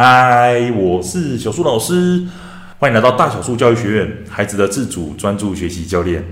嗨，我是小树老师，欢迎来到大小树教育学院，孩子的自主专注学习教练。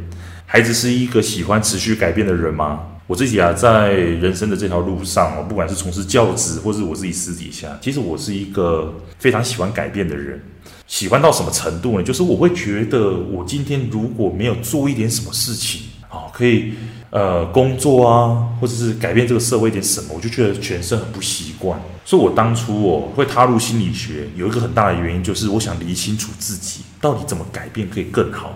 孩子是一个喜欢持续改变的人吗？我自己啊，在人生的这条路上，不管是从事教职，或是我自己私底下，其实我是一个非常喜欢改变的人。喜欢到什么程度呢？就是我会觉得，我今天如果没有做一点什么事情，啊，可以。呃，工作啊，或者是改变这个社会一点什么，我就觉得全身很不习惯。所以我当初我会踏入心理学，有一个很大的原因，就是我想理清楚自己到底怎么改变可以更好。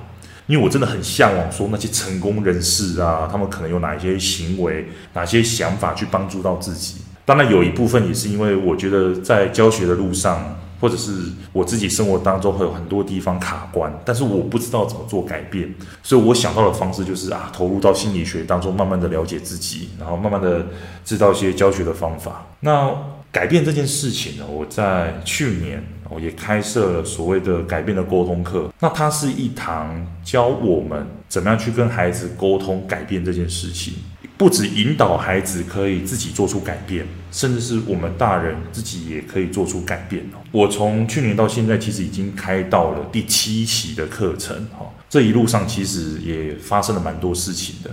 因为我真的很向往说那些成功人士啊，他们可能有哪一些行为、哪些想法去帮助到自己。当然，有一部分也是因为我觉得在教学的路上。或者是我自己生活当中会有很多地方卡关，但是我不知道怎么做改变，所以我想到的方式就是啊，投入到心理学当中，慢慢的了解自己，然后慢慢的知道一些教学的方法。那改变这件事情呢，我在去年我也开设了所谓的改变的沟通课，那它是一堂教我们怎么样去跟孩子沟通改变这件事情。不止引导孩子可以自己做出改变，甚至是我们大人自己也可以做出改变哦。我从去年到现在，其实已经开到了第七期的课程哈。这一路上其实也发生了蛮多事情的，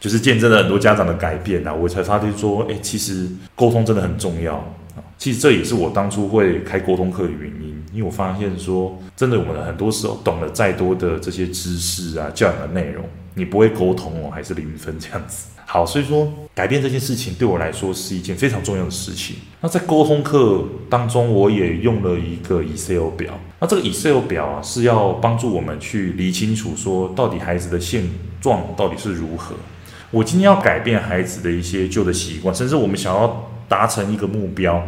就是见证了很多家长的改变啊。我才发现说，诶，其实沟通真的很重要。其实这也是我当初会开沟通课的原因，因为我发现说，真的我们很多时候懂了再多的这些知识啊、教养的内容。你不会沟通哦，还是零分这样子。好，所以说改变这件事情对我来说是一件非常重要的事情。那在沟通课当中，我也用了一个 Excel 表。那这个 Excel 表啊，是要帮助我们去理清楚说，到底孩子的现状到底是如何。我今天要改变孩子的一些旧的习惯，甚至我们想要达成一个目标，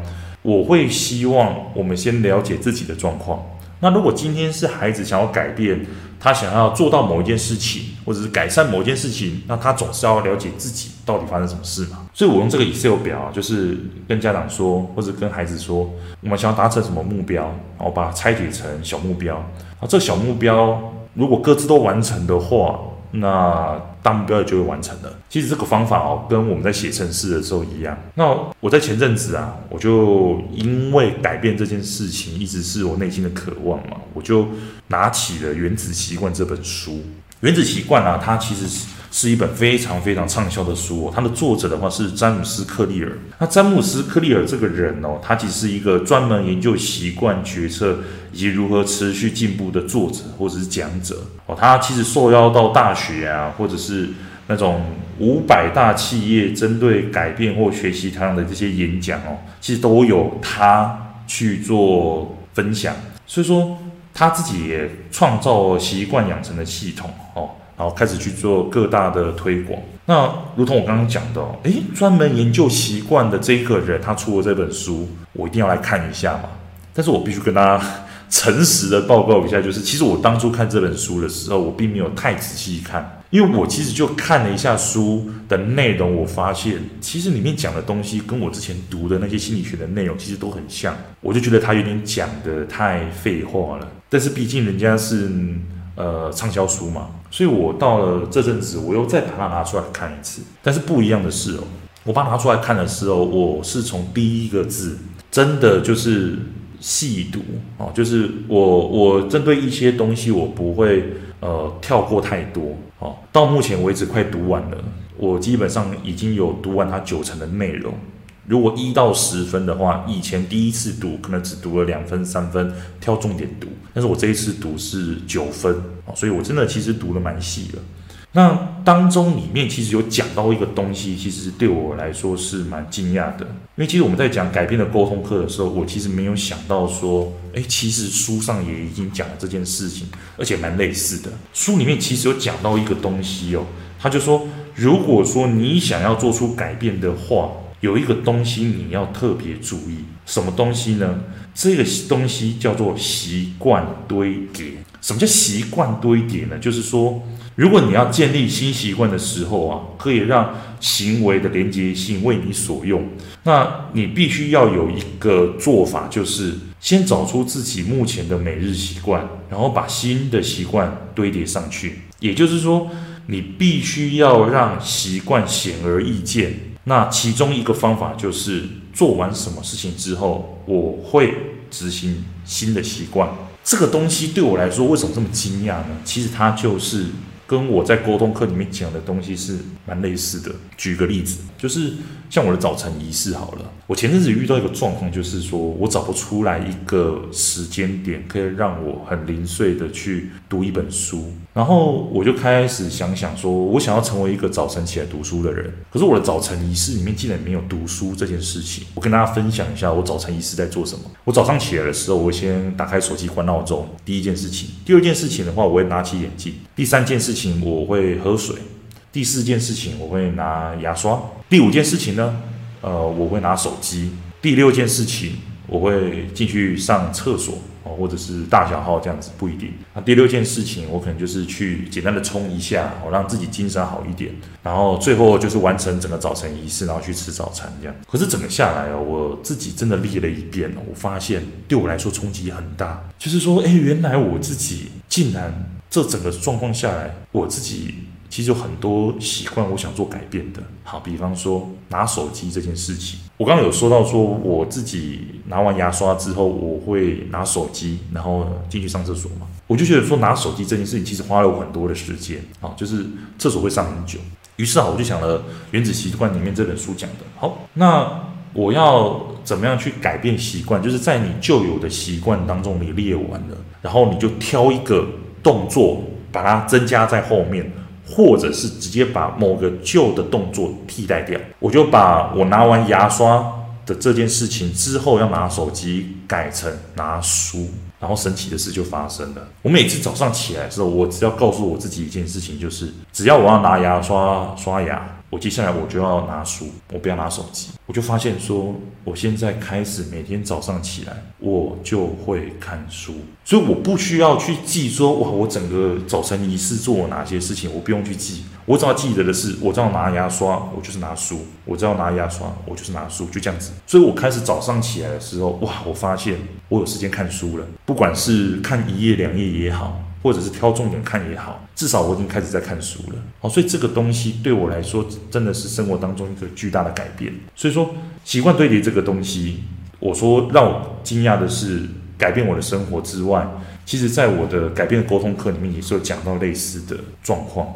我会希望我们先了解自己的状况。那如果今天是孩子想要改变，他想要做到某一件事情，或者是改善某一件事情，那他总是要了解自己到底发生什么事嘛。所以我用这个 Excel 表，就是跟家长说，或者跟孩子说，我们想要达成什么目标，然后把它拆解成小目标。啊，这小目标如果各自都完成的话，那大目标也就会完成了。其实这个方法哦，跟我们在写程式的时候一样。那我在前阵子啊，我就因为改变这件事情，一直是我内心的渴望嘛，我就拿起了《原子习惯》这本书。《原子习惯》啊，它其实是。是一本非常非常畅销的书哦。它的作者的话是詹姆斯·克利尔。那詹姆斯·克利尔这个人哦，他其实是一个专门研究习惯决策以及如何持续进步的作者或者是讲者哦。他其实受邀到大学啊，或者是那种五百大企业针对改变或学习他的这些演讲哦，其实都有他去做分享。所以说他自己也创造习惯养成的系统哦。然后开始去做各大的推广。那如同我刚刚讲的，诶，专门研究习惯的这个人，他出了这本书，我一定要来看一下嘛。但是我必须跟大家诚实的报告一下，就是其实我当初看这本书的时候，我并没有太仔细看，因为我其实就看了一下书的内容，我发现其实里面讲的东西跟我之前读的那些心理学的内容其实都很像，我就觉得他有点讲的太废话了。但是毕竟人家是。呃，畅销书嘛，所以我到了这阵子，我又再把它拿出来看一次。但是不一样的是哦，我把拿出来看的时候，我是从第一个字，真的就是细读哦，就是我我针对一些东西，我不会呃跳过太多哦。到目前为止快读完了，我基本上已经有读完它九成的内容。如果一到十分的话，以前第一次读可能只读了两分、三分，挑重点读。但是我这一次读是九分，所以我真的其实读的蛮细的。那当中里面其实有讲到一个东西，其实对我来说是蛮惊讶的。因为其实我们在讲改变的沟通课的时候，我其实没有想到说，诶，其实书上也已经讲了这件事情，而且蛮类似的。书里面其实有讲到一个东西哦，他就说，如果说你想要做出改变的话，有一个东西你要特别注意，什么东西呢？这个东西叫做习惯堆叠。什么叫习惯堆叠呢？就是说，如果你要建立新习惯的时候啊，可以让行为的连结性为你所用，那你必须要有一个做法，就是先找出自己目前的每日习惯，然后把新的习惯堆叠上去。也就是说，你必须要让习惯显而易见。那其中一个方法就是做完什么事情之后，我会执行新的习惯。这个东西对我来说为什么这么惊讶呢？其实它就是。跟我在沟通课里面讲的东西是蛮类似的。举个例子，就是像我的早晨仪式好了。我前阵子遇到一个状况，就是说我找不出来一个时间点可以让我很零碎的去读一本书，然后我就开始想想说，我想要成为一个早晨起来读书的人。可是我的早晨仪式里面竟然没有读书这件事情。我跟大家分享一下我早晨仪式在做什么。我早上起来的时候，我先打开手机关闹钟，第一件事情。第二件事情的话，我会拿起眼镜。第三件事情，我会喝水。第四件事情，我会拿牙刷。第五件事情呢，呃，我会拿手机。第六件事情，我会进去上厕所哦，或者是大小号这样子，不一定。那第六件事情，我可能就是去简单的冲一下，我让自己精神好一点。然后最后就是完成整个早晨仪式，然后去吃早餐这样。可是整个下来哦，我自己真的列了一遍哦，我发现对我来说冲击很大，就是说，哎，原来我自己竟然。这整个状况下来，我自己其实有很多习惯，我想做改变的。好，比方说拿手机这件事情，我刚刚有说到说，我自己拿完牙刷之后，我会拿手机，然后进去上厕所嘛。我就觉得说拿手机这件事情，其实花了我很多的时间啊，就是厕所会上很久。于是啊，我就想了《原子习惯》里面这本书讲的。好，那我要怎么样去改变习惯？就是在你旧有的习惯当中，你列完了，然后你就挑一个。动作把它增加在后面，或者是直接把某个旧的动作替代掉。我就把我拿完牙刷的这件事情之后要拿手机改成拿书，然后神奇的事就发生了。我每次早上起来的时候，我只要告诉我自己一件事情，就是只要我要拿牙刷刷牙。我接下来我就要拿书，我不要拿手机。我就发现说，我现在开始每天早上起来，我就会看书，所以我不需要去记说，哇，我整个早晨仪式做哪些事情，我不用去记。我只要记得的是，我只要拿牙刷，我就是拿书；我只要拿牙刷，我就是拿书，就这样子。所以我开始早上起来的时候，哇，我发现我有时间看书了，不管是看一页两页也好。或者是挑重点看也好，至少我已经开始在看书了。好，所以这个东西对我来说真的是生活当中一个巨大的改变。所以说，习惯堆叠这个东西，我说让我惊讶的是，改变我的生活之外，其实在我的改变沟通课里面也是有讲到类似的状况。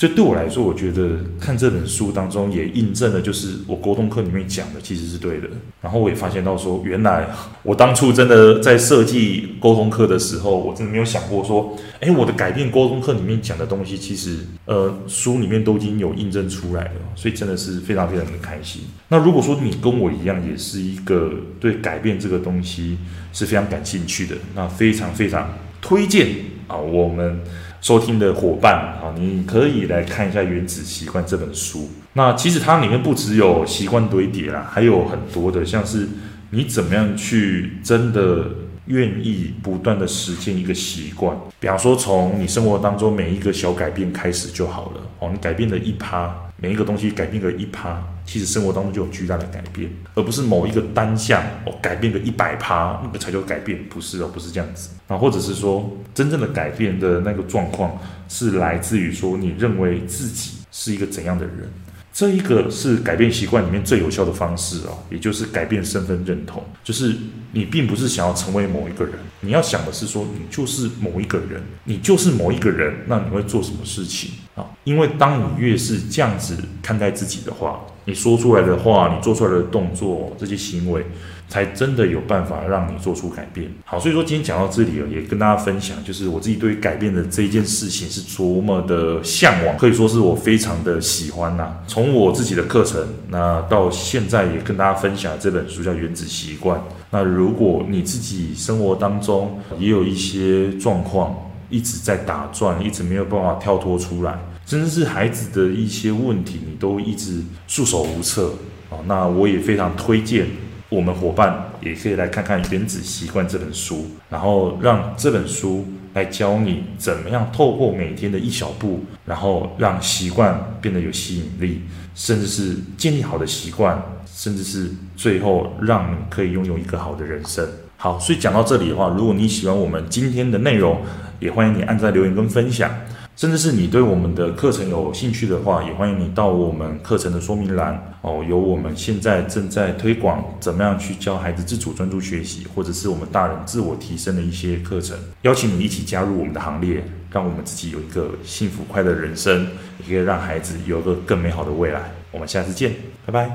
所以对我来说，我觉得看这本书当中也印证了，就是我沟通课里面讲的其实是对的。然后我也发现到说，原来我当初真的在设计沟通课的时候，我真的没有想过说，诶，我的改变沟通课里面讲的东西，其实呃书里面都已经有印证出来了。所以真的是非常非常的开心。那如果说你跟我一样，也是一个对改变这个东西是非常感兴趣的，那非常非常推荐啊我们。收听的伙伴啊，你可以来看一下《原子习惯》这本书。那其实它里面不只有习惯堆叠啦，还有很多的，像是你怎么样去真的愿意不断的实践一个习惯。比方说，从你生活当中每一个小改变开始就好了。哦，你改变了一趴，每一个东西改变个一趴，其实生活当中就有巨大的改变，而不是某一个单项哦改变个一百趴，那个才叫改变，不是哦，不是这样子。啊，或者是说，真正的改变的那个状况是来自于说，你认为自己是一个怎样的人？这一个是改变习惯里面最有效的方式哦，也就是改变身份认同。就是你并不是想要成为某一个人，你要想的是说，你就是某一个人，你就是某一个人，那你会做什么事情啊？因为当你越是这样子看待自己的话，你说出来的话，你做出来的动作，这些行为。才真的有办法让你做出改变。好，所以说今天讲到这里也跟大家分享，就是我自己对于改变的这一件事情是多么的向往，可以说是我非常的喜欢呐。从我自己的课程，那到现在也跟大家分享这本书叫《原子习惯》。那如果你自己生活当中也有一些状况一直在打转，一直没有办法跳脱出来，甚至是孩子的一些问题，你都一直束手无策啊，那我也非常推荐。我们伙伴也可以来看看《原子习惯》这本书，然后让这本书来教你怎么样透过每天的一小步，然后让习惯变得有吸引力，甚至是建立好的习惯，甚至是最后让你可以拥有一个好的人生。好，所以讲到这里的话，如果你喜欢我们今天的内容，也欢迎你按赞、留言跟分享。甚至是你对我们的课程有兴趣的话，也欢迎你到我们课程的说明栏哦，有我们现在正在推广怎么样去教孩子自主专注学习，或者是我们大人自我提升的一些课程，邀请你一起加入我们的行列，让我们自己有一个幸福快乐的人生，也可以让孩子有个更美好的未来。我们下次见，拜拜。